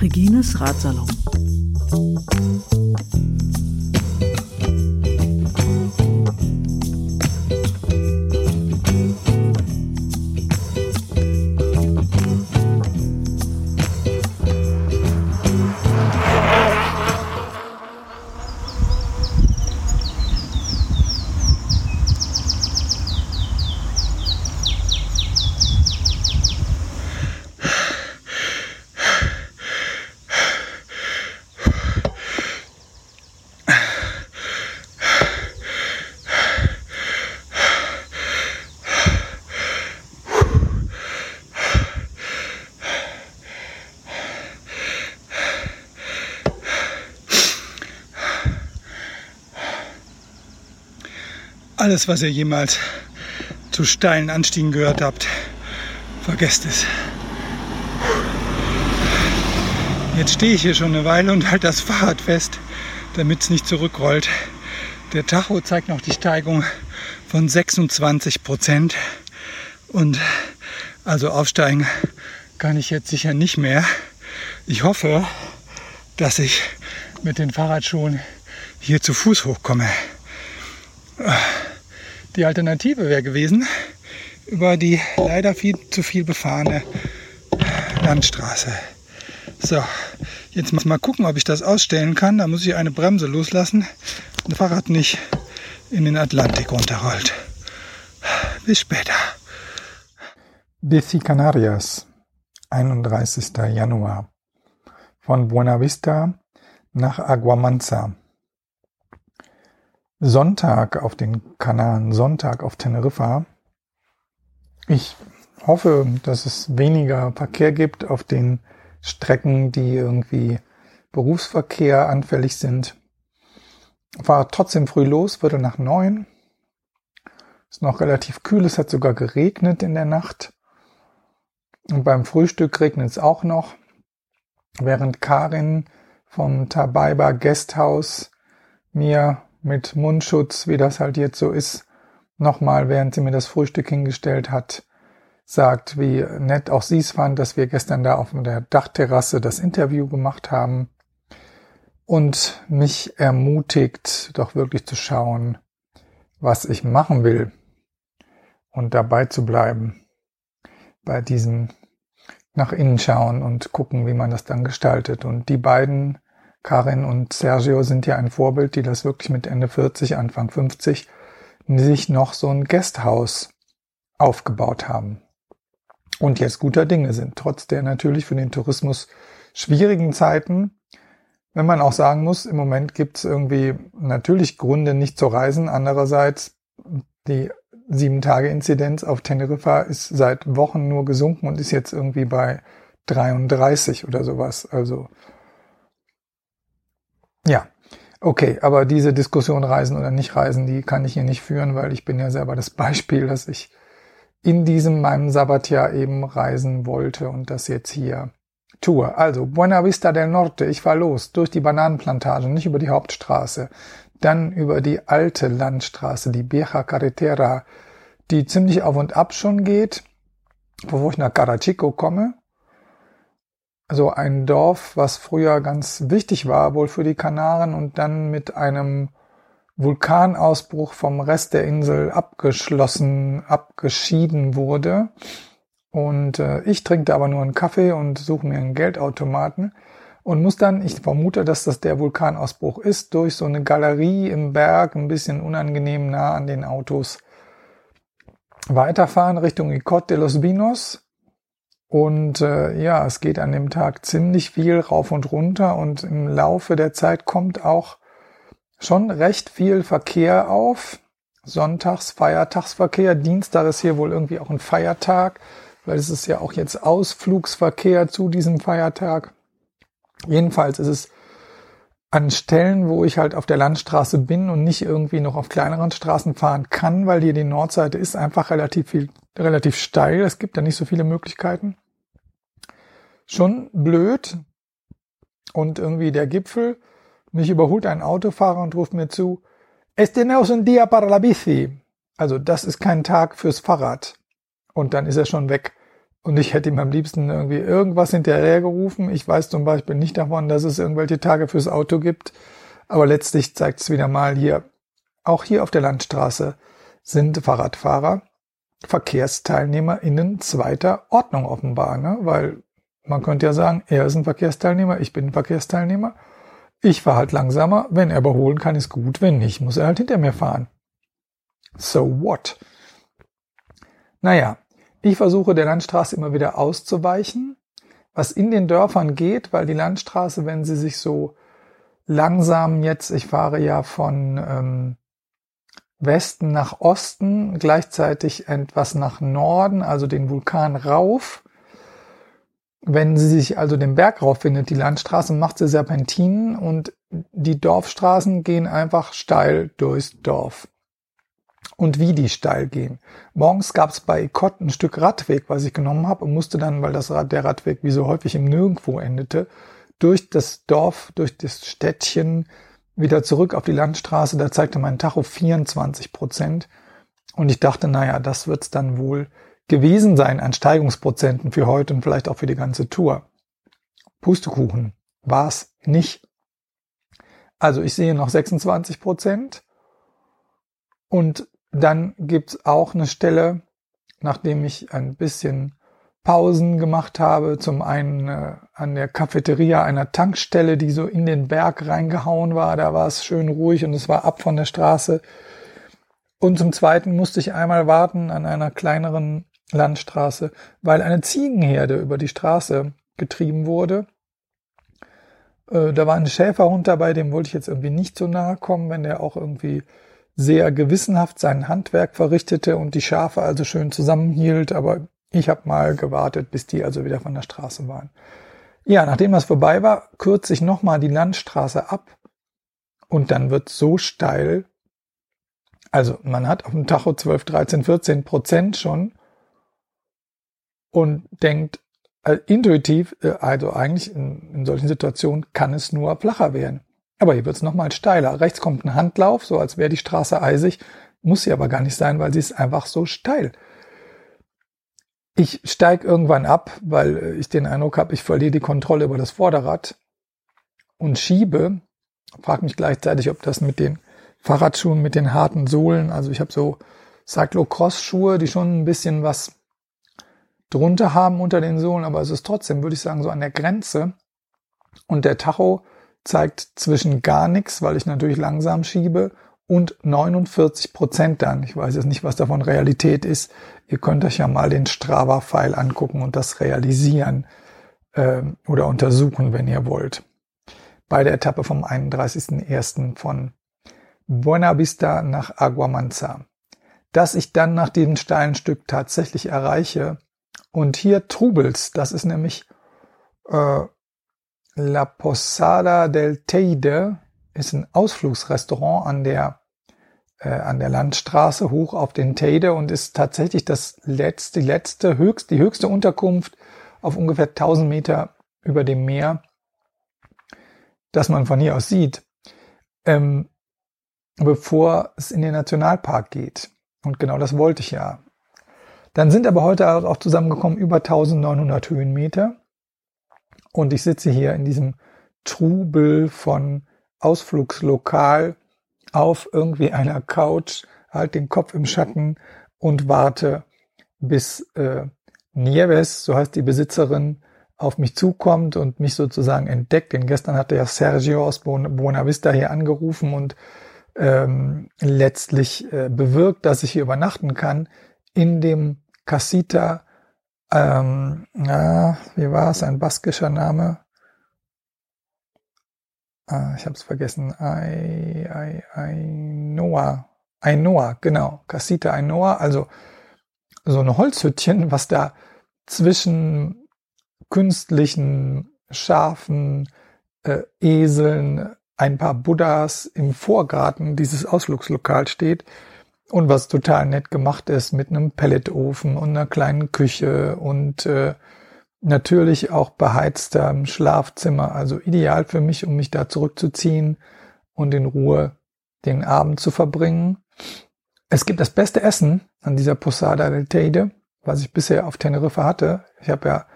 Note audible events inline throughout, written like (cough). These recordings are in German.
Regines Ratsalon. Alles, was ihr jemals zu steilen Anstiegen gehört habt, vergesst es. Jetzt stehe ich hier schon eine Weile und halte das Fahrrad fest, damit es nicht zurückrollt. Der Tacho zeigt noch die Steigung von 26 Prozent. Und also aufsteigen kann ich jetzt sicher nicht mehr. Ich hoffe, dass ich mit den Fahrradschuhen hier zu Fuß hochkomme. Die Alternative wäre gewesen, über die leider viel zu viel befahrene Landstraße. So, jetzt muss mal gucken, ob ich das ausstellen kann. Da muss ich eine Bremse loslassen, das Fahrrad nicht in den Atlantik runterrollt. Bis später. Bici Canarias, 31. Januar. Von Buena Vista nach Aguamanza. Sonntag auf den Kanaren, Sonntag auf Teneriffa. Ich hoffe, dass es weniger Verkehr gibt auf den Strecken, die irgendwie Berufsverkehr anfällig sind. War trotzdem früh los, Viertel nach neun. Ist noch relativ kühl, es hat sogar geregnet in der Nacht. Und beim Frühstück regnet es auch noch. Während Karin vom Tabaiba Guesthouse mir mit Mundschutz, wie das halt jetzt so ist, nochmal, während sie mir das Frühstück hingestellt hat, sagt, wie nett auch sie es fand, dass wir gestern da auf der Dachterrasse das Interview gemacht haben und mich ermutigt, doch wirklich zu schauen, was ich machen will und dabei zu bleiben bei diesem nach innen schauen und gucken, wie man das dann gestaltet. Und die beiden Karin und Sergio sind ja ein Vorbild, die das wirklich mit Ende 40, Anfang 50 sich noch so ein Gasthaus aufgebaut haben. Und jetzt guter Dinge sind, trotz der natürlich für den Tourismus schwierigen Zeiten. Wenn man auch sagen muss, im Moment gibt es irgendwie natürlich Gründe, nicht zu reisen. Andererseits, die sieben Tage Inzidenz auf Teneriffa ist seit Wochen nur gesunken und ist jetzt irgendwie bei 33 oder sowas. Also ja, okay, aber diese Diskussion Reisen oder nicht Reisen, die kann ich hier nicht führen, weil ich bin ja selber das Beispiel, dass ich in diesem meinem Sabbatjahr eben reisen wollte und das jetzt hier tue. Also Buena Vista del Norte, ich fahr los durch die Bananenplantage, nicht über die Hauptstraße, dann über die alte Landstraße, die Vieja Carretera, die ziemlich auf und ab schon geht, bevor ich nach Carachico komme so ein Dorf, was früher ganz wichtig war, wohl für die Kanaren und dann mit einem Vulkanausbruch vom Rest der Insel abgeschlossen, abgeschieden wurde. Und äh, ich trinke aber nur einen Kaffee und suche mir einen Geldautomaten und muss dann, ich vermute, dass das der Vulkanausbruch ist, durch so eine Galerie im Berg, ein bisschen unangenehm nah an den Autos, weiterfahren Richtung Icot de los Vinos und äh, ja, es geht an dem Tag ziemlich viel rauf und runter und im Laufe der Zeit kommt auch schon recht viel Verkehr auf. Sonntags, Feiertagsverkehr, Dienstag ist hier wohl irgendwie auch ein Feiertag, weil es ist ja auch jetzt Ausflugsverkehr zu diesem Feiertag. Jedenfalls ist es an Stellen, wo ich halt auf der Landstraße bin und nicht irgendwie noch auf kleineren Straßen fahren kann, weil hier die Nordseite ist einfach relativ viel, relativ steil. Es gibt da nicht so viele Möglichkeiten schon blöd. Und irgendwie der Gipfel, mich überholt ein Autofahrer und ruft mir zu, Este no es un día para la bici. Also das ist kein Tag fürs Fahrrad. Und dann ist er schon weg. Und ich hätte ihm am liebsten irgendwie irgendwas hinterher gerufen. Ich weiß zum Beispiel nicht davon, dass es irgendwelche Tage fürs Auto gibt. Aber letztlich zeigt es wieder mal hier, auch hier auf der Landstraße sind Fahrradfahrer VerkehrsteilnehmerInnen zweiter Ordnung offenbar, ne? Weil man könnte ja sagen, er ist ein Verkehrsteilnehmer, ich bin ein Verkehrsteilnehmer. Ich fahre halt langsamer. Wenn er überholen kann, ist gut. Wenn nicht, muss er halt hinter mir fahren. So what? Naja, ich versuche der Landstraße immer wieder auszuweichen, was in den Dörfern geht, weil die Landstraße, wenn sie sich so langsam jetzt, ich fahre ja von ähm, Westen nach Osten, gleichzeitig etwas nach Norden, also den Vulkan rauf. Wenn sie sich also den Berg rauf findet, die Landstraße, macht sie Serpentinen und die Dorfstraßen gehen einfach steil durchs Dorf und wie die steil gehen. Morgens gab es bei Kott ein Stück Radweg, was ich genommen habe und musste dann, weil das Rad, der Radweg wie so häufig im Nirgendwo endete, durch das Dorf, durch das Städtchen wieder zurück auf die Landstraße. Da zeigte mein Tacho 24 Prozent. Und ich dachte, naja, das wird's dann wohl gewesen sein an Steigungsprozenten für heute und vielleicht auch für die ganze Tour. Pustekuchen war's nicht. Also ich sehe noch 26 Prozent. Und dann gibt's auch eine Stelle, nachdem ich ein bisschen Pausen gemacht habe, zum einen äh, an der Cafeteria einer Tankstelle, die so in den Berg reingehauen war, da war es schön ruhig und es war ab von der Straße. Und zum zweiten musste ich einmal warten an einer kleineren Landstraße, weil eine Ziegenherde über die Straße getrieben wurde. Äh, da war ein Schäferhund dabei, dem wollte ich jetzt irgendwie nicht so nahe kommen, wenn der auch irgendwie sehr gewissenhaft sein Handwerk verrichtete und die Schafe also schön zusammenhielt, aber ich habe mal gewartet, bis die also wieder von der Straße waren. Ja, nachdem das vorbei war, kürze ich nochmal die Landstraße ab und dann wird so steil. Also man hat auf dem Tacho 12, 13, 14 Prozent schon und denkt äh, intuitiv, äh, also eigentlich in, in solchen Situationen kann es nur flacher werden. Aber hier wird es nochmal steiler. Rechts kommt ein Handlauf, so als wäre die Straße eisig. Muss sie aber gar nicht sein, weil sie ist einfach so steil. Ich steige irgendwann ab, weil ich den Eindruck habe, ich verliere die Kontrolle über das Vorderrad und schiebe. Frag mich gleichzeitig, ob das mit den Fahrradschuhen, mit den harten Sohlen, also ich habe so Cyclocross-Schuhe, die schon ein bisschen was drunter haben unter den Sohlen, aber es ist trotzdem, würde ich sagen, so an der Grenze. Und der Tacho zeigt zwischen gar nichts, weil ich natürlich langsam schiebe, und 49 Prozent dann. Ich weiß jetzt nicht, was davon Realität ist. Ihr könnt euch ja mal den Strava-File angucken und das realisieren äh, oder untersuchen, wenn ihr wollt. Bei der Etappe vom 31.01. von Buena Vista nach Aguamanza. Dass ich dann nach diesem steilen Stück tatsächlich erreiche. Und hier Trubels, das ist nämlich äh, La Posada del Teide ist ein Ausflugsrestaurant an der, äh, an der Landstraße hoch auf den Teide und ist tatsächlich das letzte, die letzte, höchst, die höchste Unterkunft auf ungefähr 1000 Meter über dem Meer, das man von hier aus sieht, ähm, bevor es in den Nationalpark geht. Und genau das wollte ich ja. Dann sind aber heute auch zusammengekommen über 1900 Höhenmeter. Und ich sitze hier in diesem Trubel von Ausflugslokal auf irgendwie einer Couch, halt den Kopf im Schatten und warte, bis äh, Nieves, so heißt die Besitzerin, auf mich zukommt und mich sozusagen entdeckt. Denn gestern hatte ja Sergio aus Buena Vista hier angerufen und ähm, letztlich äh, bewirkt, dass ich hier übernachten kann in dem Casita ähm, ja, wie war es? Ein baskischer Name? Ah, ich habe es vergessen. Ai, Ai, Ainoa. Ainoa, genau. Casita Ainoa, also so ein Holzhüttchen, was da zwischen künstlichen Schafen, äh, Eseln, ein paar Buddhas im Vorgarten dieses Ausflugslokals steht und was total nett gemacht ist mit einem Pelletofen und einer kleinen Küche und äh, natürlich auch beheiztem Schlafzimmer. Also ideal für mich, um mich da zurückzuziehen und in Ruhe den Abend zu verbringen. Es gibt das beste Essen an dieser Posada del Teide, was ich bisher auf Teneriffa hatte. Ich habe ja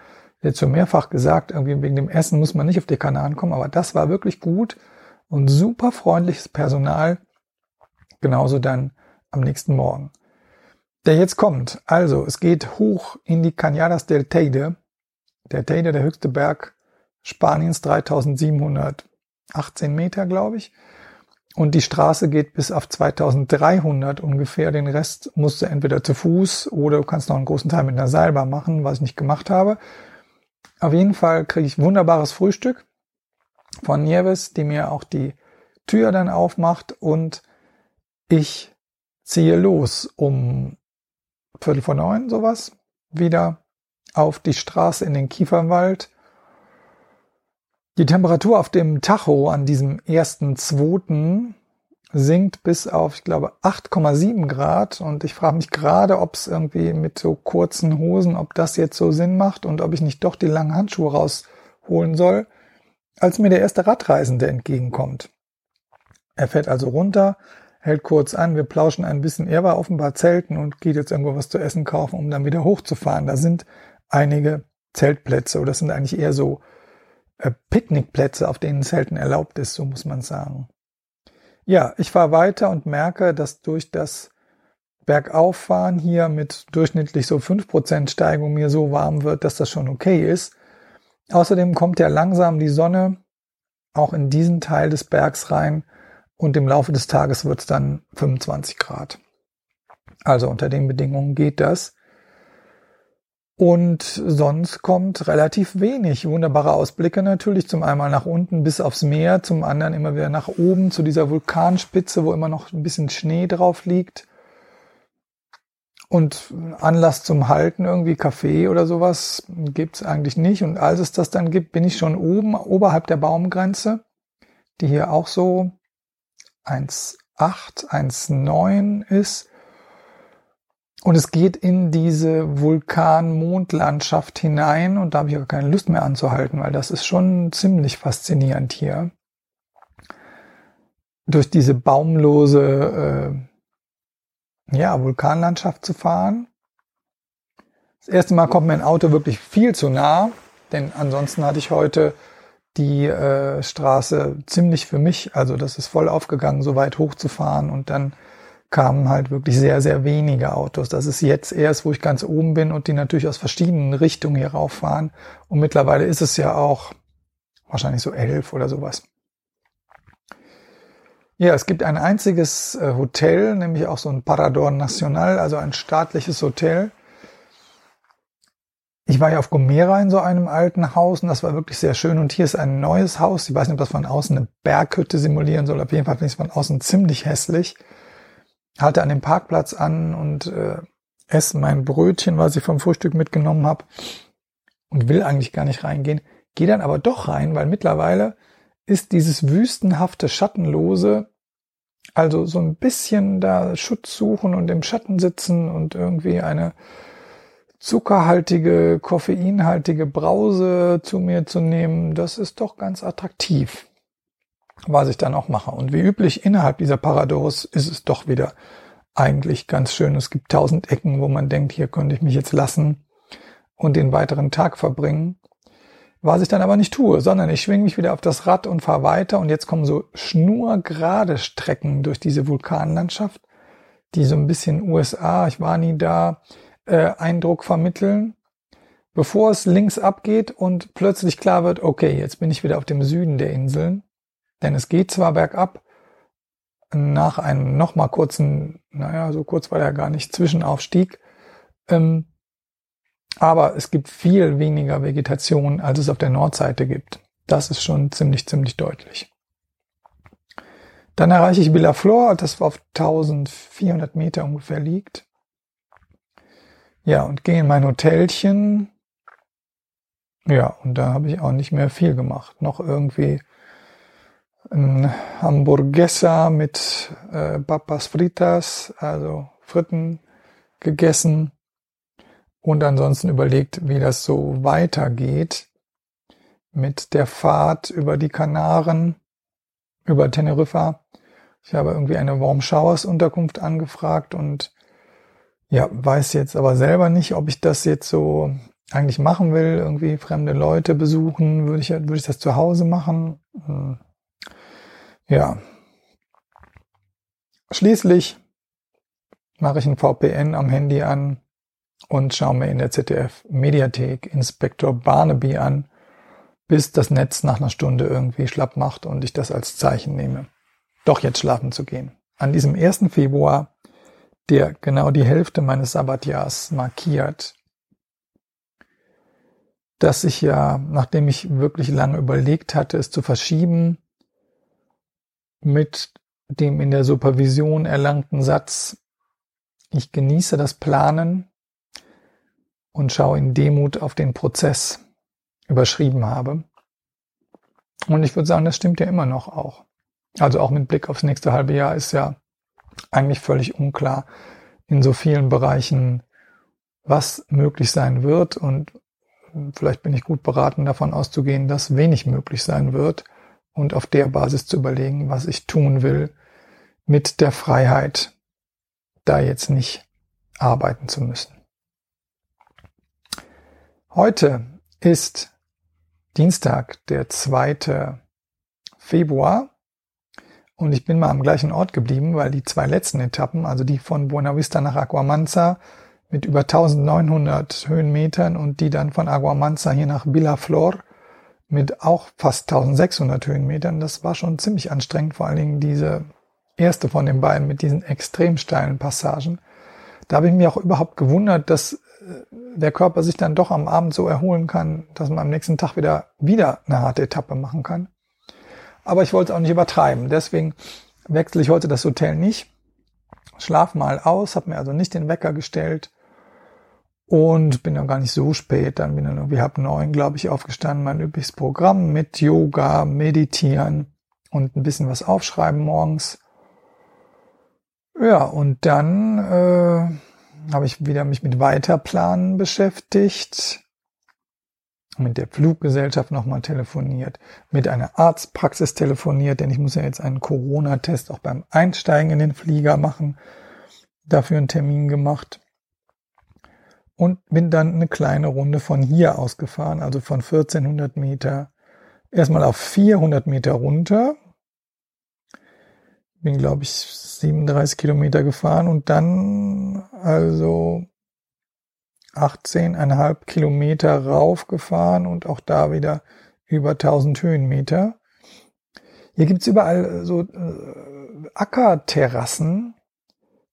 jetzt schon mehrfach gesagt, irgendwie wegen dem Essen muss man nicht auf die Kanaren kommen, aber das war wirklich gut und super freundliches Personal. Genauso dann am nächsten Morgen. Der jetzt kommt. Also, es geht hoch in die Cañadas del Teide. Der Teide, der höchste Berg Spaniens, 3718 Meter, glaube ich. Und die Straße geht bis auf 2300 ungefähr. Den Rest musst du entweder zu Fuß oder du kannst noch einen großen Teil mit einer Seilbahn machen, was ich nicht gemacht habe. Auf jeden Fall kriege ich wunderbares Frühstück von Nieves, die mir auch die Tür dann aufmacht und ich ziehe los um Viertel vor neun sowas wieder auf die Straße in den Kiefernwald die Temperatur auf dem Tacho an diesem ersten zweiten sinkt bis auf, ich glaube, 8,7 Grad. Und ich frage mich gerade, ob es irgendwie mit so kurzen Hosen, ob das jetzt so Sinn macht und ob ich nicht doch die langen Handschuhe rausholen soll, als mir der erste Radreisende entgegenkommt. Er fährt also runter, hält kurz an, wir plauschen ein bisschen. Er war offenbar Zelten und geht jetzt irgendwo was zu essen kaufen, um dann wieder hochzufahren. Da sind einige Zeltplätze oder das sind eigentlich eher so äh, Picknickplätze, auf denen Zelten erlaubt ist, so muss man sagen. Ja, ich fahre weiter und merke, dass durch das Bergauffahren hier mit durchschnittlich so 5% Steigung mir so warm wird, dass das schon okay ist. Außerdem kommt ja langsam die Sonne auch in diesen Teil des Bergs rein und im Laufe des Tages wird es dann 25 Grad. Also unter den Bedingungen geht das. Und sonst kommt relativ wenig. Wunderbare Ausblicke natürlich. Zum einen nach unten bis aufs Meer, zum anderen immer wieder nach oben zu dieser Vulkanspitze, wo immer noch ein bisschen Schnee drauf liegt. Und Anlass zum Halten, irgendwie Kaffee oder sowas, gibt's eigentlich nicht. Und als es das dann gibt, bin ich schon oben, oberhalb der Baumgrenze, die hier auch so 1,8, 1,9 ist. Und es geht in diese Vulkan-Mondlandschaft hinein und da habe ich auch keine Lust mehr anzuhalten, weil das ist schon ziemlich faszinierend hier. Durch diese baumlose äh, ja, Vulkanlandschaft zu fahren. Das erste Mal kommt mir ein Auto wirklich viel zu nah, denn ansonsten hatte ich heute die äh, Straße ziemlich für mich, also das ist voll aufgegangen, so weit hochzufahren und dann kamen halt wirklich sehr, sehr wenige Autos. Das ist jetzt erst, wo ich ganz oben bin und die natürlich aus verschiedenen Richtungen hier rauffahren. Und mittlerweile ist es ja auch wahrscheinlich so elf oder sowas. Ja, es gibt ein einziges äh, Hotel, nämlich auch so ein Parador Nacional, also ein staatliches Hotel. Ich war ja auf Gomera in so einem alten Haus und das war wirklich sehr schön. Und hier ist ein neues Haus. Ich weiß nicht, ob das von außen eine Berghütte simulieren soll. Auf jeden Fall finde ich es von außen ziemlich hässlich halte an dem Parkplatz an und äh, esse mein Brötchen, was ich vom Frühstück mitgenommen habe und will eigentlich gar nicht reingehen, gehe dann aber doch rein, weil mittlerweile ist dieses wüstenhafte, schattenlose, also so ein bisschen da Schutz suchen und im Schatten sitzen und irgendwie eine zuckerhaltige, koffeinhaltige Brause zu mir zu nehmen, das ist doch ganz attraktiv was ich dann auch mache. Und wie üblich innerhalb dieser Paradox ist es doch wieder eigentlich ganz schön. Es gibt tausend Ecken, wo man denkt, hier könnte ich mich jetzt lassen und den weiteren Tag verbringen. Was ich dann aber nicht tue, sondern ich schwinge mich wieder auf das Rad und fahre weiter und jetzt kommen so schnurgerade Strecken durch diese Vulkanlandschaft, die so ein bisschen USA, ich war nie da, äh, Eindruck vermitteln, bevor es links abgeht und plötzlich klar wird, okay, jetzt bin ich wieder auf dem Süden der Inseln denn es geht zwar bergab, nach einem nochmal kurzen, naja, so kurz war der gar nicht, Zwischenaufstieg, ähm, aber es gibt viel weniger Vegetation, als es auf der Nordseite gibt. Das ist schon ziemlich, ziemlich deutlich. Dann erreiche ich Villaflor, das auf 1400 Meter ungefähr liegt. Ja, und gehe in mein Hotelchen. Ja, und da habe ich auch nicht mehr viel gemacht. Noch irgendwie ein Hamburguesa mit äh, Papas Fritas, also Fritten gegessen und ansonsten überlegt, wie das so weitergeht mit der Fahrt über die Kanaren, über Teneriffa. Ich habe irgendwie eine Warm Showers Unterkunft angefragt und ja, weiß jetzt aber selber nicht, ob ich das jetzt so eigentlich machen will, irgendwie fremde Leute besuchen, würde ich, würde ich das zu Hause machen? Hm. Ja. Schließlich mache ich ein VPN am Handy an und schaue mir in der ZDF Mediathek Inspektor Barnaby an, bis das Netz nach einer Stunde irgendwie schlapp macht und ich das als Zeichen nehme, doch jetzt schlafen zu gehen. An diesem 1. Februar, der genau die Hälfte meines Sabbatjahrs markiert, dass ich ja, nachdem ich wirklich lange überlegt hatte, es zu verschieben, mit dem in der Supervision erlangten Satz, ich genieße das Planen und schaue in Demut auf den Prozess überschrieben habe. Und ich würde sagen, das stimmt ja immer noch auch. Also auch mit Blick aufs nächste halbe Jahr ist ja eigentlich völlig unklar in so vielen Bereichen, was möglich sein wird. Und vielleicht bin ich gut beraten, davon auszugehen, dass wenig möglich sein wird und auf der Basis zu überlegen, was ich tun will mit der Freiheit, da jetzt nicht arbeiten zu müssen. Heute ist Dienstag, der 2. Februar und ich bin mal am gleichen Ort geblieben, weil die zwei letzten Etappen, also die von Buena Vista nach Aguamanza mit über 1900 Höhenmetern und die dann von Aguamanza hier nach Villaflor mit auch fast 1600 Höhenmetern, das war schon ziemlich anstrengend, vor allen Dingen diese erste von den beiden mit diesen extrem steilen Passagen. Da habe ich mich auch überhaupt gewundert, dass äh, der Körper sich dann doch am Abend so erholen kann, dass man am nächsten Tag wieder, wieder eine harte Etappe machen kann. Aber ich wollte es auch nicht übertreiben. Deswegen wechsle ich heute das Hotel nicht. Schlaf mal aus, habe mir also nicht den Wecker gestellt und bin dann gar nicht so spät. Dann bin dann irgendwie halb neun, glaube ich, aufgestanden. Mein übliches Programm mit Yoga, Meditieren und ein bisschen was aufschreiben morgens. Ja, und dann äh, habe ich wieder mich mit Weiterplanen beschäftigt, mit der Fluggesellschaft nochmal telefoniert, mit einer Arztpraxis telefoniert, denn ich muss ja jetzt einen Corona-Test auch beim Einsteigen in den Flieger machen, dafür einen Termin gemacht und bin dann eine kleine Runde von hier aus gefahren, also von 1400 Meter erstmal auf 400 Meter runter, bin glaube ich 37 Kilometer gefahren und dann also 18,5 Kilometer raufgefahren und auch da wieder über 1000 Höhenmeter. Hier gibt's überall so äh, Ackerterrassen,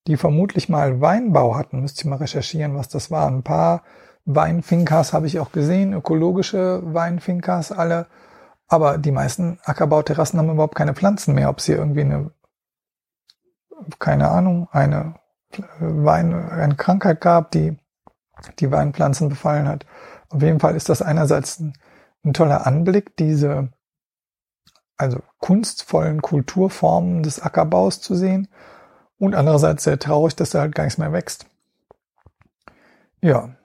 die vermutlich mal Weinbau hatten. Müsste ich mal recherchieren, was das war. Ein paar Weinfinkas habe ich auch gesehen, ökologische Weinfinkas alle. Aber die meisten Ackerbauterrassen haben überhaupt keine Pflanzen mehr. Ob es hier irgendwie eine keine Ahnung, eine Wein, eine Krankheit gab, die die Weinpflanzen befallen hat. Auf jeden Fall ist das einerseits ein, ein toller Anblick, diese also kunstvollen Kulturformen des Ackerbaus zu sehen und andererseits sehr traurig, dass da halt gar nichts mehr wächst. Ja,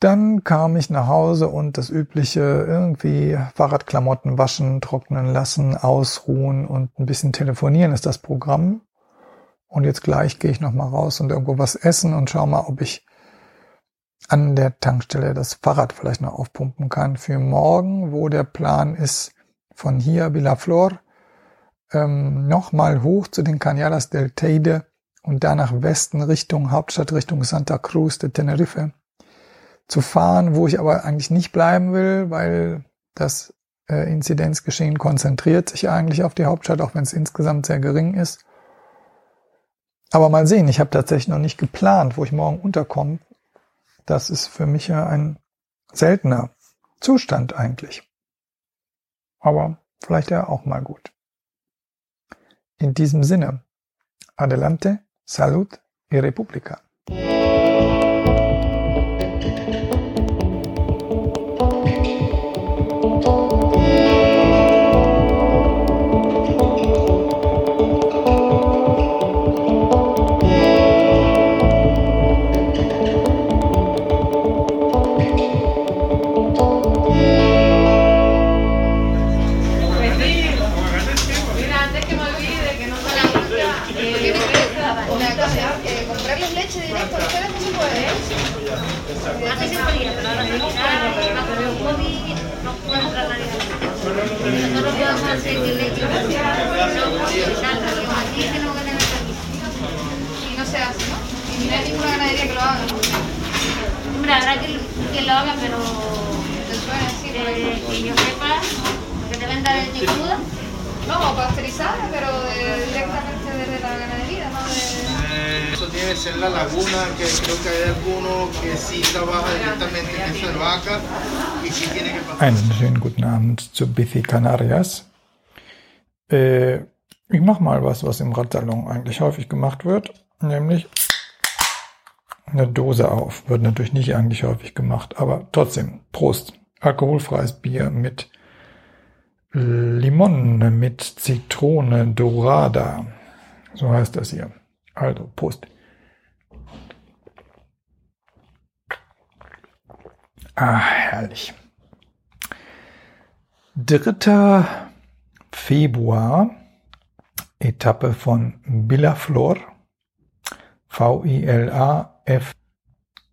dann kam ich nach Hause und das übliche irgendwie Fahrradklamotten waschen, trocknen lassen, ausruhen und ein bisschen telefonieren ist das Programm. Und jetzt gleich gehe ich nochmal raus und irgendwo was essen und schau mal, ob ich an der Tankstelle das Fahrrad vielleicht noch aufpumpen kann für morgen, wo der Plan ist, von hier Villaflor ähm, nochmal hoch zu den Cañadas del Teide und dann nach Westen Richtung Hauptstadt, Richtung Santa Cruz de Tenerife zu fahren, wo ich aber eigentlich nicht bleiben will, weil das äh, Inzidenzgeschehen konzentriert sich eigentlich auf die Hauptstadt, auch wenn es insgesamt sehr gering ist. Aber mal sehen, ich habe tatsächlich noch nicht geplant, wo ich morgen unterkomme. Das ist für mich ja ein seltener Zustand eigentlich. Aber vielleicht ja auch mal gut. In diesem Sinne, adelante, salud y república. Zu Bifi Canarias. Äh, ich mache mal was, was im Radsalon eigentlich häufig gemacht wird, nämlich eine Dose auf. Wird natürlich nicht eigentlich häufig gemacht, aber trotzdem, Prost. Alkoholfreies Bier mit Limone, mit Zitrone Dorada. So heißt das hier. Also, Prost. Ah, herrlich. 3. Februar, Etappe von Villaflor, V-I-L-A-F,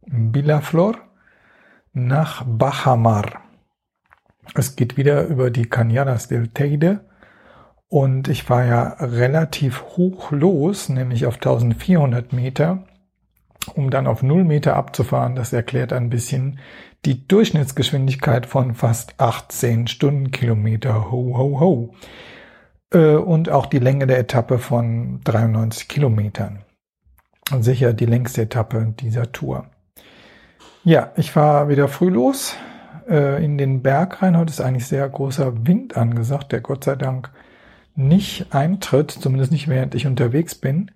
Villaflor, nach Bajamar. Es geht wieder über die Cañadas del Teide und ich war ja relativ hoch los, nämlich auf 1400 Meter, um dann auf 0 Meter abzufahren. Das erklärt ein bisschen die Durchschnittsgeschwindigkeit von fast 18 Stundenkilometer. Ho, ho, ho. Äh, Und auch die Länge der Etappe von 93 Kilometern. Sicher die längste Etappe dieser Tour. Ja, ich war wieder früh los äh, in den Berg rein. Heute ist eigentlich sehr großer Wind angesagt, der Gott sei Dank nicht eintritt, zumindest nicht während ich unterwegs bin.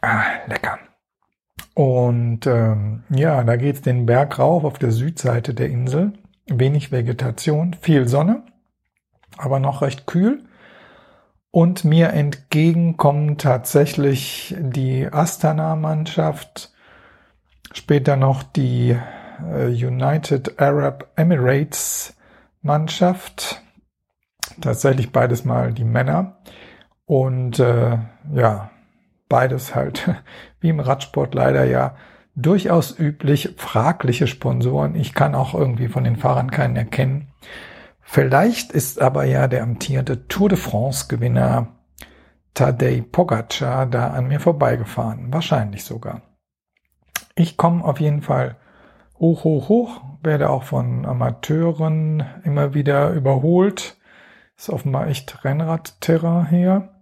Ah, lecker. Und ähm, ja, da geht's den Berg rauf auf der Südseite der Insel. Wenig Vegetation, viel Sonne, aber noch recht kühl. Und mir entgegen kommen tatsächlich die Astana-Mannschaft, später noch die äh, United Arab Emirates Mannschaft, tatsächlich beides mal die Männer. Und äh, ja, beides halt, wie im Radsport leider ja, durchaus üblich, fragliche Sponsoren. Ich kann auch irgendwie von den Fahrern keinen erkennen. Vielleicht ist aber ja der amtierende Tour de France Gewinner Tadej Pogacar da an mir vorbeigefahren. Wahrscheinlich sogar. Ich komme auf jeden Fall hoch, hoch, hoch, werde auch von Amateuren immer wieder überholt. Ist offenbar echt Rennradterrain hier.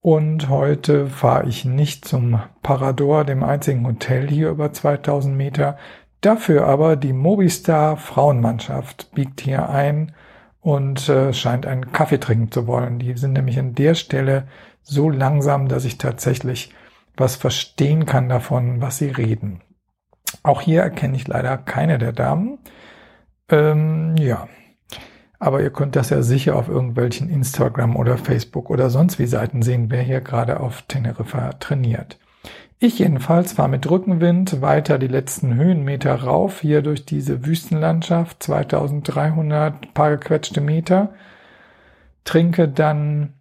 Und heute fahre ich nicht zum Parador, dem einzigen Hotel hier über 2000 Meter. Dafür aber die Mobistar Frauenmannschaft biegt hier ein und äh, scheint einen Kaffee trinken zu wollen. Die sind nämlich an der Stelle so langsam, dass ich tatsächlich was verstehen kann davon, was sie reden. Auch hier erkenne ich leider keine der Damen. Ähm, ja, aber ihr könnt das ja sicher auf irgendwelchen Instagram oder Facebook oder sonst wie Seiten sehen, wer hier gerade auf Teneriffa trainiert. Ich jedenfalls fahre mit Rückenwind weiter die letzten Höhenmeter rauf, hier durch diese Wüstenlandschaft, 2300 paar gequetschte Meter, trinke dann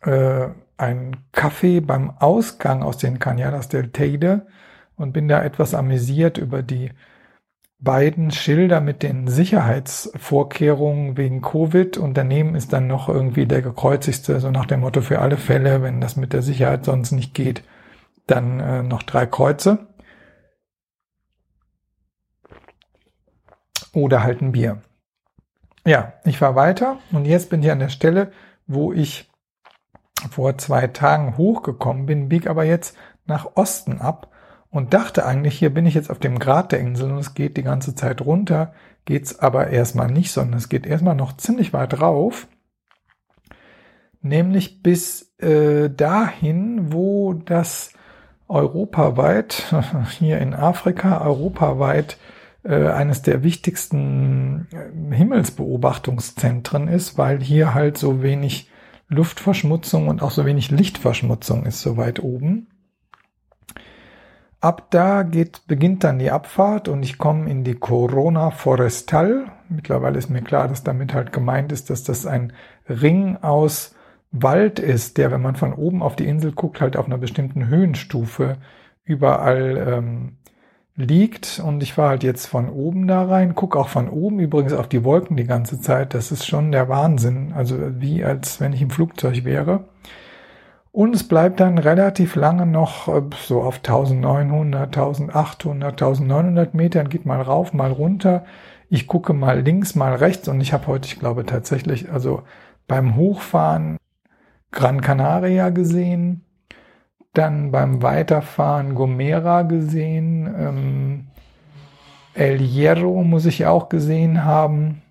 äh, einen Kaffee beim Ausgang aus den Cañadas del Teide und bin da etwas amüsiert über die beiden Schilder mit den Sicherheitsvorkehrungen wegen Covid und daneben ist dann noch irgendwie der gekreuzigste, so nach dem Motto für alle Fälle, wenn das mit der Sicherheit sonst nicht geht, dann äh, noch drei Kreuze. Oder halt ein Bier. Ja, ich war weiter und jetzt bin ich an der Stelle, wo ich vor zwei Tagen hochgekommen bin, bieg aber jetzt nach Osten ab und dachte eigentlich, hier bin ich jetzt auf dem Grat der Insel und es geht die ganze Zeit runter, geht's aber erstmal nicht, sondern es geht erstmal noch ziemlich weit rauf, nämlich bis äh, dahin, wo das europaweit, (laughs) hier in Afrika, europaweit äh, eines der wichtigsten äh, Himmelsbeobachtungszentren ist, weil hier halt so wenig Luftverschmutzung und auch so wenig Lichtverschmutzung ist so weit oben. Ab da geht, beginnt dann die Abfahrt und ich komme in die Corona Forestal. Mittlerweile ist mir klar, dass damit halt gemeint ist, dass das ein Ring aus Wald ist, der, wenn man von oben auf die Insel guckt, halt auf einer bestimmten Höhenstufe überall ähm, liegt. Und ich war halt jetzt von oben da rein, guck auch von oben übrigens auf die Wolken die ganze Zeit. Das ist schon der Wahnsinn. Also wie als wenn ich im Flugzeug wäre. Und es bleibt dann relativ lange noch äh, so auf 1900, 1800, 1900 Metern, geht mal rauf, mal runter. Ich gucke mal links, mal rechts und ich habe heute, ich glaube tatsächlich, also beim Hochfahren Gran Canaria gesehen, dann beim Weiterfahren Gomera gesehen, ähm, El Hierro muss ich auch gesehen haben.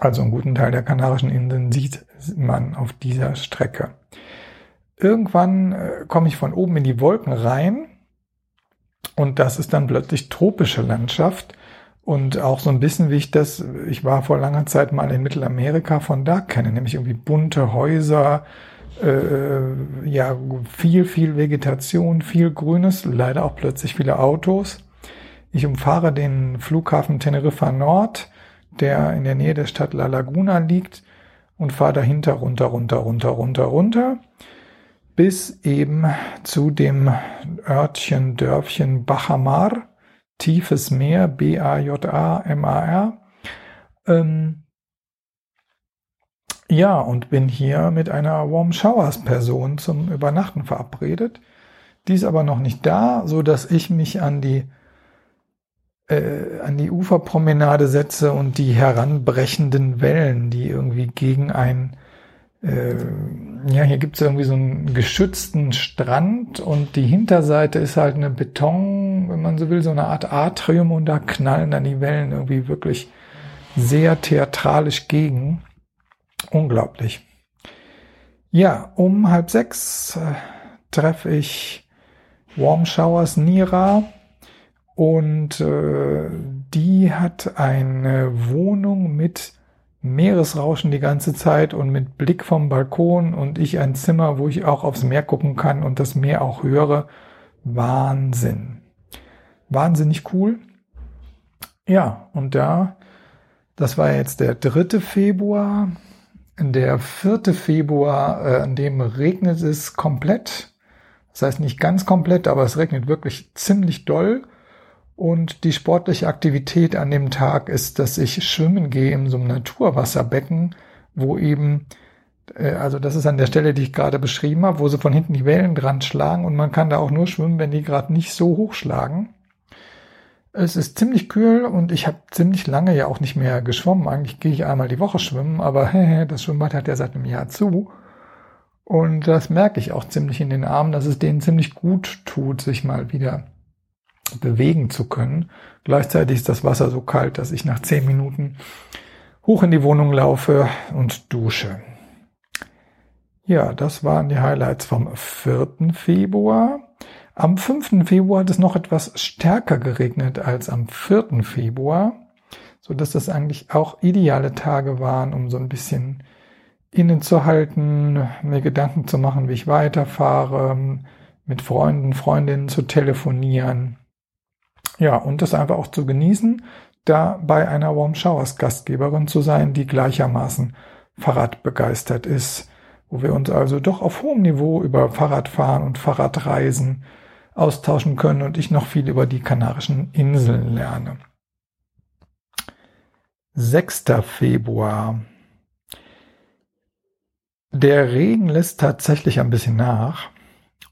Also einen guten Teil der Kanarischen Inseln sieht man auf dieser Strecke. Irgendwann äh, komme ich von oben in die Wolken rein und das ist dann plötzlich tropische Landschaft und auch so ein bisschen wie ich das, ich war vor langer Zeit mal in Mittelamerika von da kenne, nämlich irgendwie bunte Häuser, äh, ja, viel, viel Vegetation, viel Grünes, leider auch plötzlich viele Autos. Ich umfahre den Flughafen Teneriffa Nord, der in der Nähe der Stadt La Laguna liegt und fahre dahinter runter, runter, runter, runter, runter, bis eben zu dem Örtchen, Dörfchen Bachamar, tiefes Meer, B-A-J-A-M-A-R. Ähm, ja, und bin hier mit einer Warm Showers Person zum Übernachten verabredet. Die ist aber noch nicht da, so dass ich mich an die äh, an die Uferpromenade setze und die heranbrechenden Wellen, die irgendwie gegen ein äh, ja, hier gibt es irgendwie so einen geschützten Strand und die Hinterseite ist halt eine Beton, wenn man so will, so eine Art Atrium und da knallen dann die Wellen irgendwie wirklich sehr theatralisch gegen. Unglaublich. Ja, um halb sechs äh, treffe ich Warm Showers Nira und äh, die hat eine Wohnung mit Meeresrauschen die ganze Zeit und mit Blick vom Balkon und ich ein Zimmer, wo ich auch aufs Meer gucken kann und das Meer auch höre. Wahnsinn. Wahnsinnig cool. Ja, und da, das war jetzt der dritte Februar. Der vierte Februar, äh, an dem regnet es komplett. Das heißt nicht ganz komplett, aber es regnet wirklich ziemlich doll. Und die sportliche Aktivität an dem Tag ist, dass ich schwimmen gehe in so einem Naturwasserbecken, wo eben, äh, also das ist an der Stelle, die ich gerade beschrieben habe, wo sie von hinten die Wellen dran schlagen und man kann da auch nur schwimmen, wenn die gerade nicht so hoch schlagen. Es ist ziemlich kühl und ich habe ziemlich lange ja auch nicht mehr geschwommen. Eigentlich gehe ich einmal die Woche schwimmen, aber (laughs) das Schwimmbad hat ja seit einem Jahr zu. Und das merke ich auch ziemlich in den Armen, dass es denen ziemlich gut tut, sich mal wieder bewegen zu können. Gleichzeitig ist das Wasser so kalt, dass ich nach zehn Minuten hoch in die Wohnung laufe und dusche. Ja, das waren die Highlights vom 4. Februar. Am 5. Februar hat es noch etwas stärker geregnet als am 4. Februar, so dass das eigentlich auch ideale Tage waren, um so ein bisschen innen zu halten, mir Gedanken zu machen, wie ich weiterfahre, mit Freunden, Freundinnen zu telefonieren ja, und das einfach auch zu genießen, da bei einer Warm Showers Gastgeberin zu sein, die gleichermaßen Fahrrad begeistert ist, wo wir uns also doch auf hohem Niveau über Fahrradfahren und Fahrradreisen austauschen können und ich noch viel über die Kanarischen Inseln lerne. 6. Februar. Der Regen lässt tatsächlich ein bisschen nach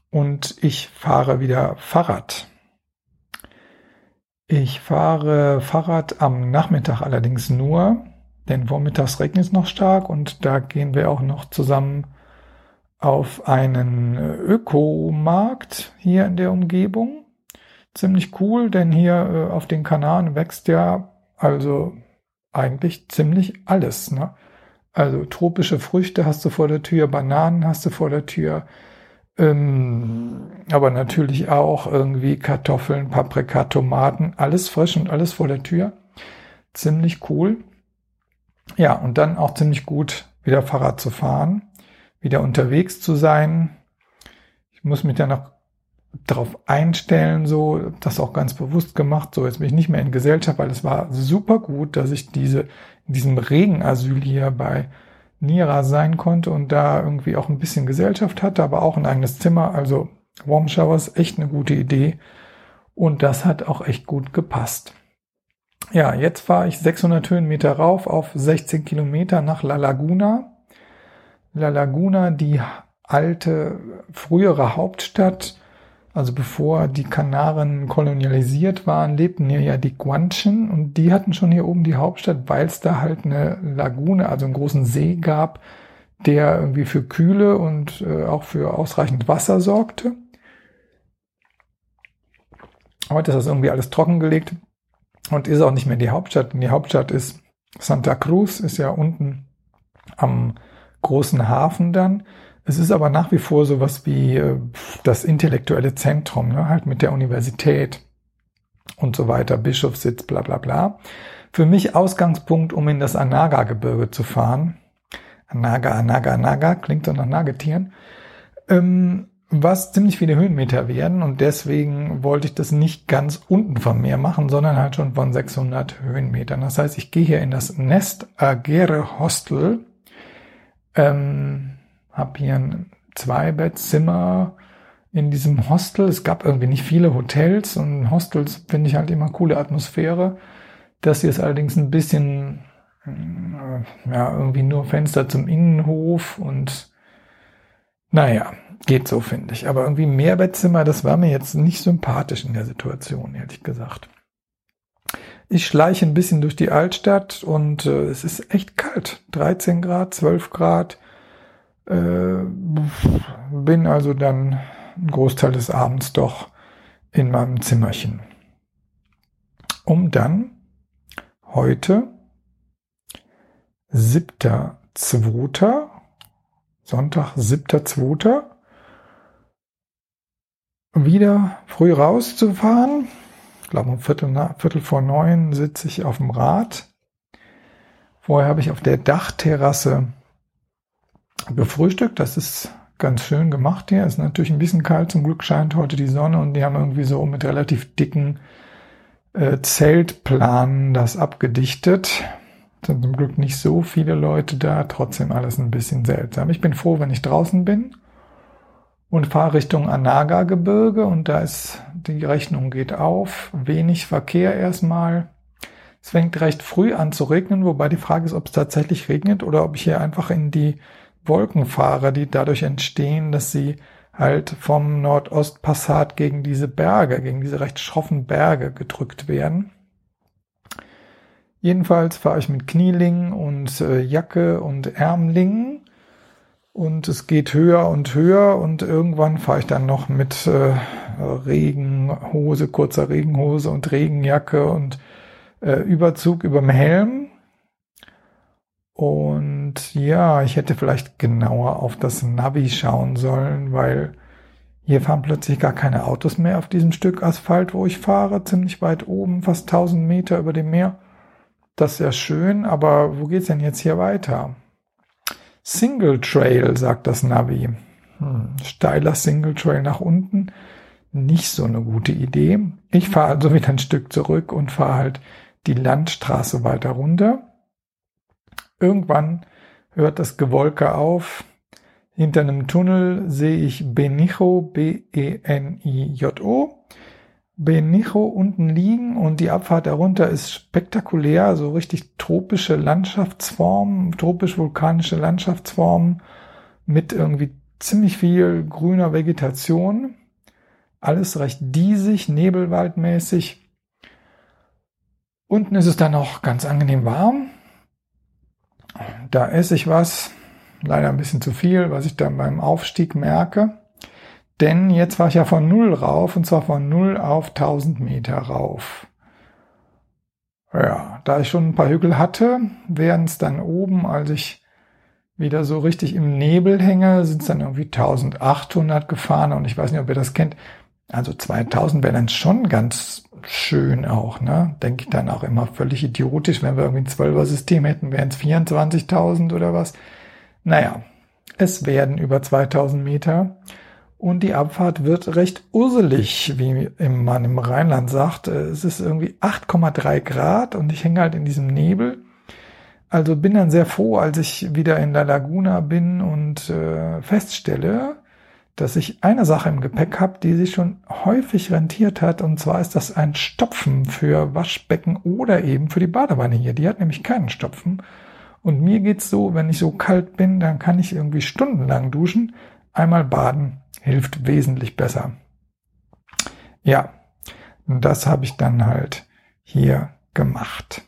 und ich fahre wieder Fahrrad. Ich fahre Fahrrad am Nachmittag allerdings nur, denn vormittags regnet es noch stark und da gehen wir auch noch zusammen auf einen Ökomarkt hier in der Umgebung. Ziemlich cool, denn hier äh, auf den Kanaren wächst ja also eigentlich ziemlich alles. Ne? Also tropische Früchte hast du vor der Tür, Bananen hast du vor der Tür, ähm, aber natürlich auch irgendwie Kartoffeln, Paprika, Tomaten, alles frisch und alles vor der Tür. Ziemlich cool. Ja, und dann auch ziemlich gut, wieder Fahrrad zu fahren, wieder unterwegs zu sein. Ich muss mich dann noch darauf einstellen, so, das auch ganz bewusst gemacht. So, jetzt bin ich nicht mehr in Gesellschaft, weil es war super gut, dass ich diese, in diesem Regenasyl hier bei Nira sein konnte und da irgendwie auch ein bisschen Gesellschaft hatte, aber auch ein eigenes Zimmer. Also Warm Showers, echt eine gute Idee. Und das hat auch echt gut gepasst. Ja, jetzt fahre ich 600 Höhenmeter rauf auf 16 Kilometer nach La Laguna. La Laguna, die alte, frühere Hauptstadt, also bevor die Kanaren kolonialisiert waren, lebten hier ja die Guanchen und die hatten schon hier oben die Hauptstadt, weil es da halt eine Lagune, also einen großen See gab, der irgendwie für Kühle und äh, auch für ausreichend Wasser sorgte. Heute ist das irgendwie alles trockengelegt und ist auch nicht mehr die Hauptstadt. Die Hauptstadt ist Santa Cruz, ist ja unten am großen Hafen dann. Es ist aber nach wie vor sowas wie äh, das intellektuelle Zentrum, ne? halt mit der Universität und so weiter, Bischofssitz, bla bla bla. Für mich Ausgangspunkt, um in das Anaga-Gebirge zu fahren. Anaga, Anaga, Anaga, klingt so nach Nagetieren. Ähm, was ziemlich viele Höhenmeter werden und deswegen wollte ich das nicht ganz unten vom Meer machen, sondern halt schon von 600 Höhenmetern. Das heißt, ich gehe hier in das Nest Agere Hostel, ähm, habe hier ein Zweibettzimmer in diesem Hostel. Es gab irgendwie nicht viele Hotels und Hostels finde ich halt immer coole Atmosphäre. Das hier ist allerdings ein bisschen, äh, ja, irgendwie nur Fenster zum Innenhof und naja, geht so, finde ich. Aber irgendwie Mehrbettzimmer, das war mir jetzt nicht sympathisch in der Situation, ehrlich gesagt. Ich schleiche ein bisschen durch die Altstadt und äh, es ist echt kalt. 13 Grad, 12 Grad. Äh, bin also dann einen Großteil des Abends doch in meinem Zimmerchen. Um dann heute, 7.2., Sonntag, 7.2., wieder früh rauszufahren. Ich glaube, um Viertel, Viertel vor neun sitze ich auf dem Rad. Vorher habe ich auf der Dachterrasse gefrühstückt. Das ist ganz schön gemacht hier. Ist natürlich ein bisschen kalt. Zum Glück scheint heute die Sonne und die haben irgendwie so mit relativ dicken äh, Zeltplanen das abgedichtet. Sind zum Glück nicht so viele Leute da. Trotzdem alles ein bisschen seltsam. Ich bin froh, wenn ich draußen bin und fahre Richtung Anaga-Gebirge und da ist die Rechnung geht auf. Wenig Verkehr erstmal. Es fängt recht früh an zu regnen, wobei die Frage ist, ob es tatsächlich regnet oder ob ich hier einfach in die Wolken fahre, die dadurch entstehen, dass sie halt vom Nordostpassat gegen diese Berge, gegen diese recht schroffen Berge gedrückt werden. Jedenfalls fahre ich mit Knieling und äh, Jacke und Ärmlingen und es geht höher und höher und irgendwann fahre ich dann noch mit äh, Regenhose, kurzer Regenhose und Regenjacke und äh, Überzug überm Helm und ja, ich hätte vielleicht genauer auf das Navi schauen sollen, weil hier fahren plötzlich gar keine Autos mehr auf diesem Stück Asphalt, wo ich fahre, ziemlich weit oben, fast 1000 Meter über dem Meer. Das ist ja schön, aber wo geht's denn jetzt hier weiter? Single Trail, sagt das Navi. Hm, steiler Single Trail nach unten. Nicht so eine gute Idee. Ich fahre also wieder ein Stück zurück und fahre halt die Landstraße weiter runter. Irgendwann hört das Gewolke auf. Hinter einem Tunnel sehe ich Benijo, B-E-N-I-J-O. Benijo unten liegen und die Abfahrt darunter ist spektakulär, so richtig tropische Landschaftsformen, tropisch-vulkanische Landschaftsformen mit irgendwie ziemlich viel grüner Vegetation. Alles recht diesig, nebelwaldmäßig. Unten ist es dann auch ganz angenehm warm. Da esse ich was, leider ein bisschen zu viel, was ich dann beim Aufstieg merke. Denn jetzt war ich ja von Null rauf, und zwar von Null auf 1000 Meter rauf. Ja, da ich schon ein paar Hügel hatte, wären es dann oben, als ich wieder so richtig im Nebel hänge, sind es dann irgendwie 1800 gefahren und ich weiß nicht, ob ihr das kennt. Also 2000 wäre dann schon ganz schön auch, ne? Denke ich dann auch immer völlig idiotisch, wenn wir irgendwie ein 12er System hätten, wären es 24.000 oder was. Naja, es werden über 2000 Meter und die Abfahrt wird recht urselig, wie man im Rheinland sagt. Es ist irgendwie 8,3 Grad und ich hänge halt in diesem Nebel. Also bin dann sehr froh, als ich wieder in La Laguna bin und äh, feststelle, dass ich eine Sache im Gepäck habe, die sich schon häufig rentiert hat. Und zwar ist das ein Stopfen für Waschbecken oder eben für die Badewanne hier. Die hat nämlich keinen Stopfen. Und mir geht's so, wenn ich so kalt bin, dann kann ich irgendwie stundenlang duschen. Einmal baden hilft wesentlich besser. Ja, das habe ich dann halt hier gemacht.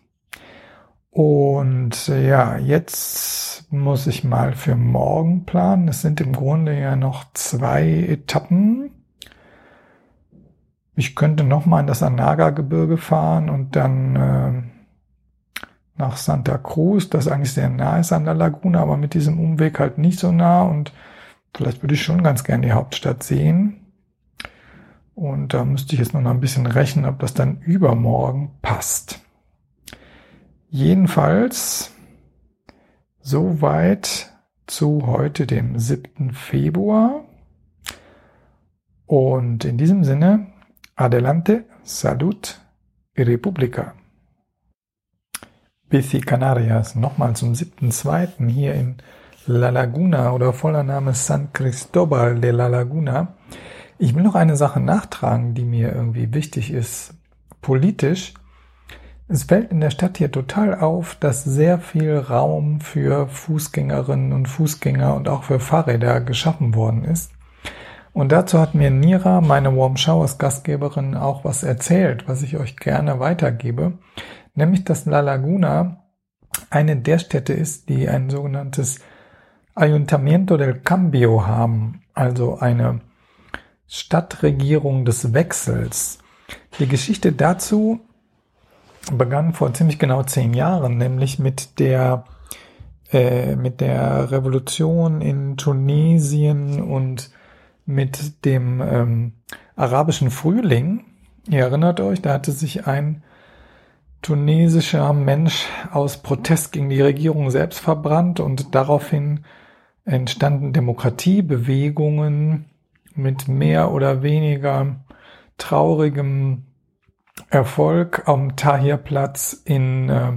Und ja, jetzt muss ich mal für morgen planen. Es sind im Grunde ja noch zwei Etappen. Ich könnte noch mal in das Anaga-Gebirge fahren und dann äh, nach Santa Cruz, das eigentlich sehr nah ist an der Laguna, aber mit diesem Umweg halt nicht so nah. Und vielleicht würde ich schon ganz gern die Hauptstadt sehen. Und da müsste ich jetzt noch ein bisschen rechnen, ob das dann übermorgen passt. Jedenfalls soweit zu heute, dem 7. Februar. Und in diesem Sinne, adelante, salud y republica. Bici Canarias, nochmal zum 7.2. hier in La Laguna oder voller Name San Cristobal de la Laguna. Ich will noch eine Sache nachtragen, die mir irgendwie wichtig ist, politisch. Es fällt in der Stadt hier total auf, dass sehr viel Raum für Fußgängerinnen und Fußgänger und auch für Fahrräder geschaffen worden ist. Und dazu hat mir Nira, meine Warm Showers Gastgeberin, auch was erzählt, was ich euch gerne weitergebe. Nämlich, dass La Laguna eine der Städte ist, die ein sogenanntes Ayuntamiento del Cambio haben, also eine Stadtregierung des Wechsels. Die Geschichte dazu begann vor ziemlich genau zehn Jahren, nämlich mit der äh, mit der Revolution in Tunesien und mit dem ähm, arabischen Frühling. Ihr erinnert euch, da hatte sich ein tunesischer Mensch aus Protest gegen die Regierung selbst verbrannt und daraufhin entstanden Demokratiebewegungen mit mehr oder weniger traurigem Erfolg am Tahrirplatz in äh,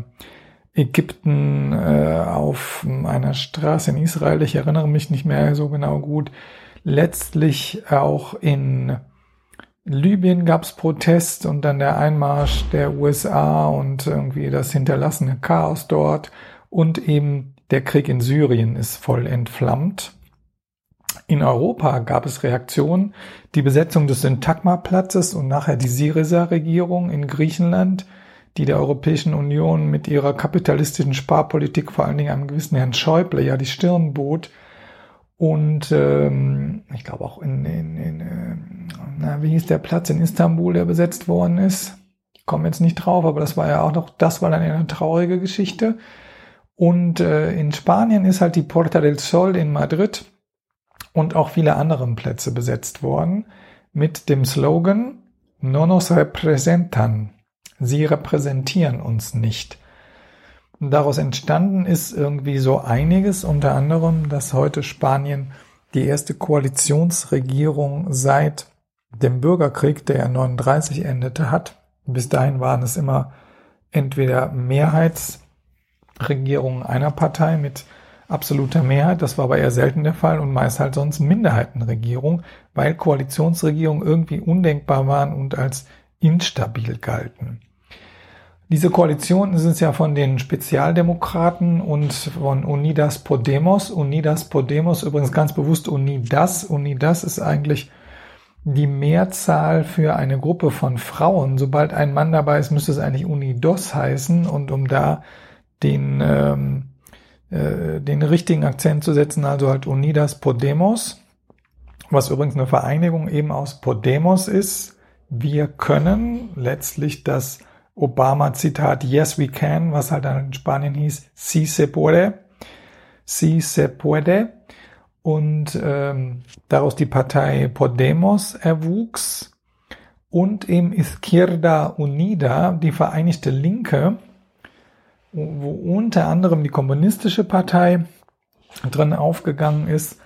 Ägypten äh, auf einer Straße in Israel. Ich erinnere mich nicht mehr so genau gut. Letztlich auch in Libyen gab es Protest und dann der Einmarsch der USA und irgendwie das hinterlassene Chaos dort und eben der Krieg in Syrien ist voll entflammt. In Europa gab es Reaktionen, die Besetzung des Syntagma-Platzes und nachher die Syriza-Regierung in Griechenland, die der Europäischen Union mit ihrer kapitalistischen Sparpolitik vor allen Dingen einem gewissen Herrn Schäuble ja die Stirn bot. Und ähm, ich glaube auch in, in, in äh, na, wie hieß der Platz in Istanbul, der besetzt worden ist? Ich komme jetzt nicht drauf, aber das war ja auch noch, das war dann eine traurige Geschichte. Und äh, in Spanien ist halt die Porta del Sol in Madrid und auch viele andere Plätze besetzt worden mit dem Slogan No nos representan. Sie repräsentieren uns nicht. Daraus entstanden ist irgendwie so einiges, unter anderem, dass heute Spanien die erste Koalitionsregierung seit dem Bürgerkrieg, der ja 39 endete, hat. Bis dahin waren es immer entweder Mehrheitsregierungen einer Partei mit absoluter Mehrheit. Das war aber eher selten der Fall und meist halt sonst Minderheitenregierung, weil Koalitionsregierungen irgendwie undenkbar waren und als instabil galten. Diese Koalition ist es ja von den Spezialdemokraten und von Unidas Podemos. Unidas Podemos, übrigens ganz bewusst Unidas. Unidas ist eigentlich die Mehrzahl für eine Gruppe von Frauen. Sobald ein Mann dabei ist, müsste es eigentlich Unidos heißen. Und um da den ähm, äh, den richtigen Akzent zu setzen, also halt Unidas Podemos, was übrigens eine Vereinigung eben aus Podemos ist. Wir können letztlich das Obama-Zitat Yes we can, was halt dann in Spanien hieß, Si se puede, Si se puede. Und ähm, daraus die Partei Podemos erwuchs und eben Izquierda Unida, die Vereinigte Linke, wo unter anderem die kommunistische Partei drin aufgegangen ist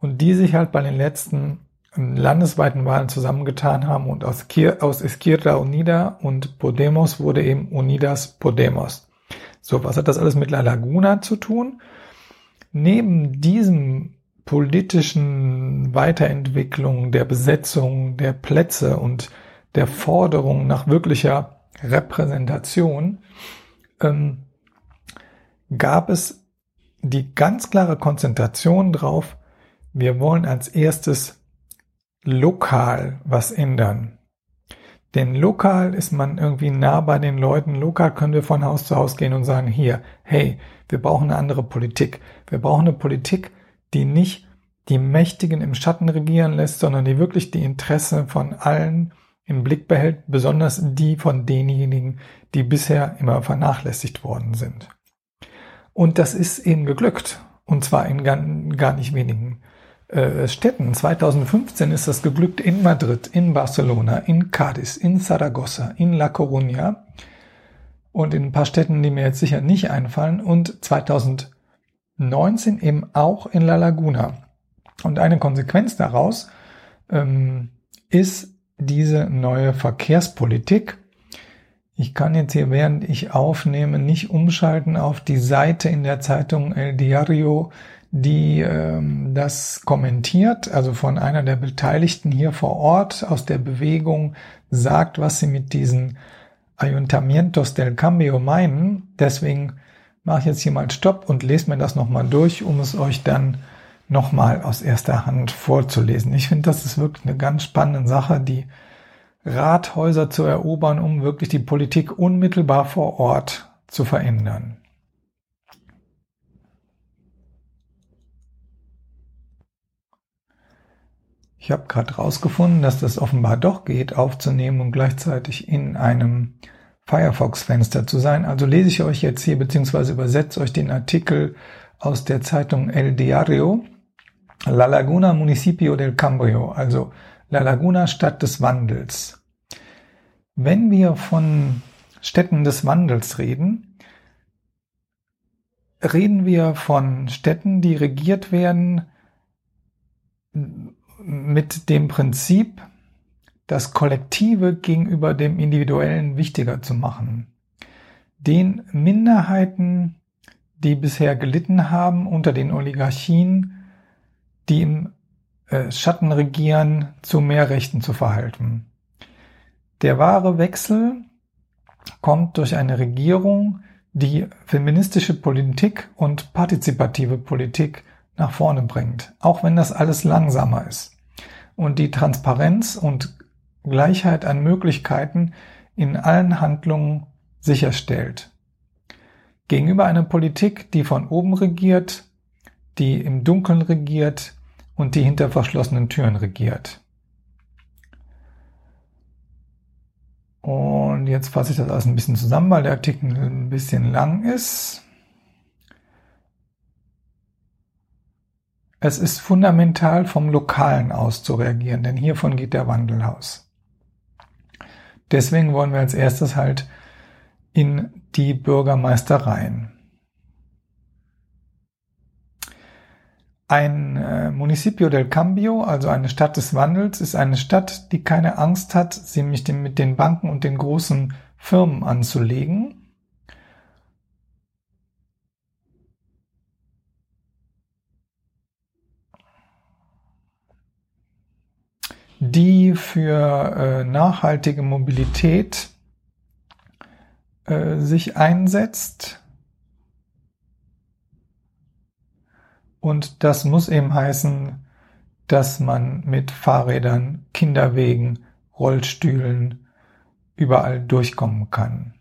und die sich halt bei den letzten landesweiten Wahlen zusammengetan haben und aus, aus Izquierda Unida und Podemos wurde eben Unidas Podemos. So, was hat das alles mit La Laguna zu tun? Neben diesem politischen Weiterentwicklung, der Besetzung der Plätze und der Forderung nach wirklicher Repräsentation ähm, gab es die ganz klare Konzentration drauf, wir wollen als erstes lokal was ändern. Denn lokal ist man irgendwie nah bei den Leuten. Lokal können wir von Haus zu Haus gehen und sagen, hier, hey, wir brauchen eine andere Politik. Wir brauchen eine Politik, die nicht die Mächtigen im Schatten regieren lässt, sondern die wirklich die Interesse von allen im Blick behält, besonders die von denjenigen, die bisher immer vernachlässigt worden sind. Und das ist eben geglückt. Und zwar in gar, gar nicht wenigen äh, Städten. 2015 ist das geglückt in Madrid, in Barcelona, in Cádiz, in Zaragoza, in La Coruña und in ein paar Städten, die mir jetzt sicher nicht einfallen. Und 2019 eben auch in La Laguna. Und eine Konsequenz daraus ähm, ist diese neue Verkehrspolitik. Ich kann jetzt hier, während ich aufnehme, nicht umschalten auf die Seite in der Zeitung El Diario, die ähm, das kommentiert, also von einer der Beteiligten hier vor Ort aus der Bewegung sagt, was sie mit diesen Ayuntamientos del Cambio meinen. Deswegen mache ich jetzt hier mal Stopp und lese mir das nochmal durch, um es euch dann nochmal aus erster Hand vorzulesen. Ich finde, das ist wirklich eine ganz spannende Sache, die Rathäuser zu erobern, um wirklich die Politik unmittelbar vor Ort zu verändern. Ich habe gerade rausgefunden, dass das offenbar doch geht, aufzunehmen und gleichzeitig in einem Firefox-Fenster zu sein. Also lese ich euch jetzt hier beziehungsweise übersetze euch den Artikel aus der Zeitung El Diario. La Laguna Municipio del Cambrio, also La Laguna Stadt des Wandels. Wenn wir von Städten des Wandels reden, reden wir von Städten, die regiert werden mit dem Prinzip, das Kollektive gegenüber dem Individuellen wichtiger zu machen. Den Minderheiten, die bisher gelitten haben unter den Oligarchien, die im äh, Schatten regieren, zu mehr Rechten zu verhalten. Der wahre Wechsel kommt durch eine Regierung, die feministische Politik und partizipative Politik nach vorne bringt, auch wenn das alles langsamer ist. Und die Transparenz und Gleichheit an Möglichkeiten in allen Handlungen sicherstellt. Gegenüber einer Politik, die von oben regiert, die im Dunkeln regiert und die hinter verschlossenen Türen regiert. Und jetzt fasse ich das alles ein bisschen zusammen, weil der Artikel ein bisschen lang ist. Es ist fundamental vom Lokalen aus zu reagieren, denn hiervon geht der Wandel aus. Deswegen wollen wir als erstes halt in die Bürgermeistereien. Ein äh, Municipio del Cambio, also eine Stadt des Wandels, ist eine Stadt, die keine Angst hat, sie mit den Banken und den großen Firmen anzulegen, die für äh, nachhaltige Mobilität äh, sich einsetzt. Und das muss eben heißen, dass man mit Fahrrädern, Kinderwegen, Rollstühlen überall durchkommen kann.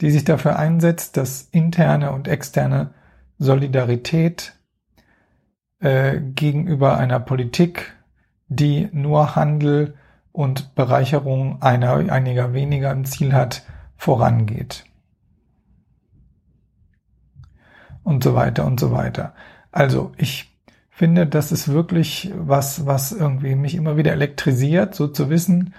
Die sich dafür einsetzt, dass interne und externe Solidarität äh, gegenüber einer Politik die nur Handel und Bereicherung einer, einiger weniger im Ziel hat, vorangeht. Und so weiter und so weiter. Also ich finde, das ist wirklich was, was irgendwie mich immer wieder elektrisiert, so zu wissen,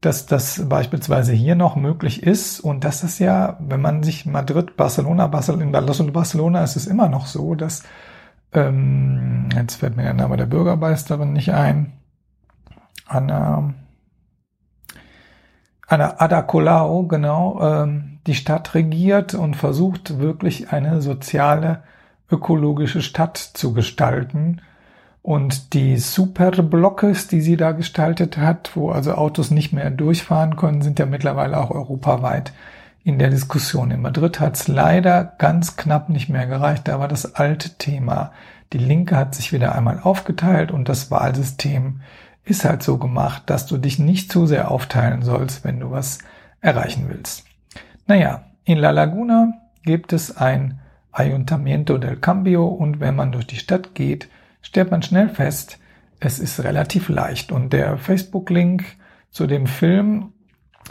dass das beispielsweise hier noch möglich ist und dass es ja, wenn man sich Madrid, Barcelona, Barcelona, in Barcelona ist es immer noch so, dass ähm, jetzt fällt mir der Name der Bürgermeisterin nicht ein, Anna, Anna Ada Colau, genau, ähm, die Stadt regiert und versucht wirklich eine soziale ökologische Stadt zu gestalten. Und die Superblocks, die sie da gestaltet hat, wo also Autos nicht mehr durchfahren können, sind ja mittlerweile auch europaweit in der Diskussion. In Madrid hat es leider ganz knapp nicht mehr gereicht. Da war das alte Thema. Die Linke hat sich wieder einmal aufgeteilt und das Wahlsystem ist halt so gemacht, dass du dich nicht zu sehr aufteilen sollst, wenn du was erreichen willst. Naja, in La Laguna gibt es ein Ayuntamiento del Cambio und wenn man durch die Stadt geht, stellt man schnell fest, es ist relativ leicht. Und der Facebook-Link zu dem Film,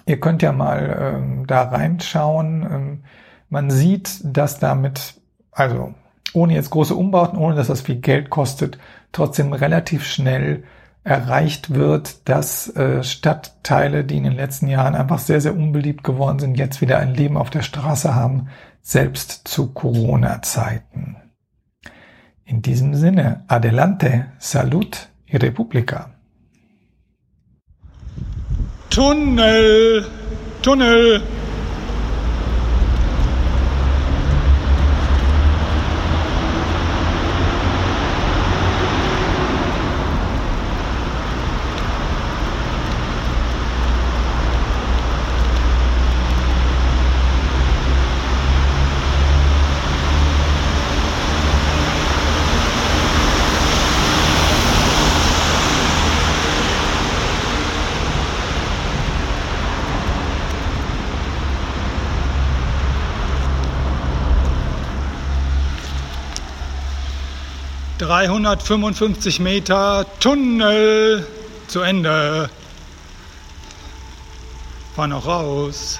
ihr könnt ja mal ähm, da reinschauen. Ähm, man sieht, dass damit, also ohne jetzt große Umbauten, ohne dass das viel Geld kostet, trotzdem relativ schnell erreicht wird, dass äh, Stadtteile, die in den letzten Jahren einfach sehr, sehr unbeliebt geworden sind, jetzt wieder ein Leben auf der Straße haben, selbst zu Corona-Zeiten. In diesem Sinne, adelante, salud y república. Tunnel! Tunnel! 355 Meter Tunnel zu Ende. Fahr noch raus.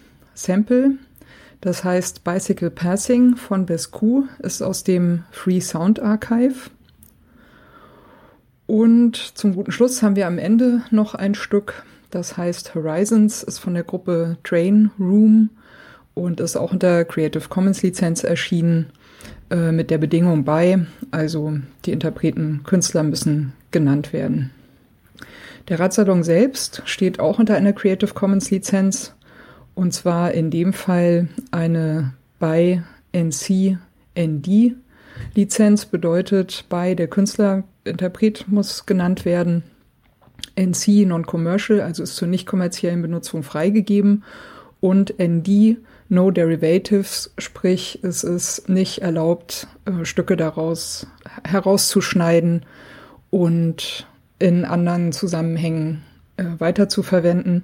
Sample, das heißt Bicycle Passing von Bescu, ist aus dem Free Sound Archive. Und zum guten Schluss haben wir am Ende noch ein Stück, das heißt Horizons, ist von der Gruppe Train Room und ist auch unter Creative Commons Lizenz erschienen äh, mit der Bedingung bei, also die Interpreten, Künstler müssen genannt werden. Der Radsalon selbst steht auch unter einer Creative Commons Lizenz und zwar in dem Fall eine bei NC ND Lizenz bedeutet bei der Künstler Interpret muss genannt werden. NC Non-Commercial, also ist zur nicht kommerziellen Benutzung freigegeben und ND No Derivatives, sprich es ist nicht erlaubt, äh, Stücke daraus herauszuschneiden und in anderen Zusammenhängen äh, verwenden.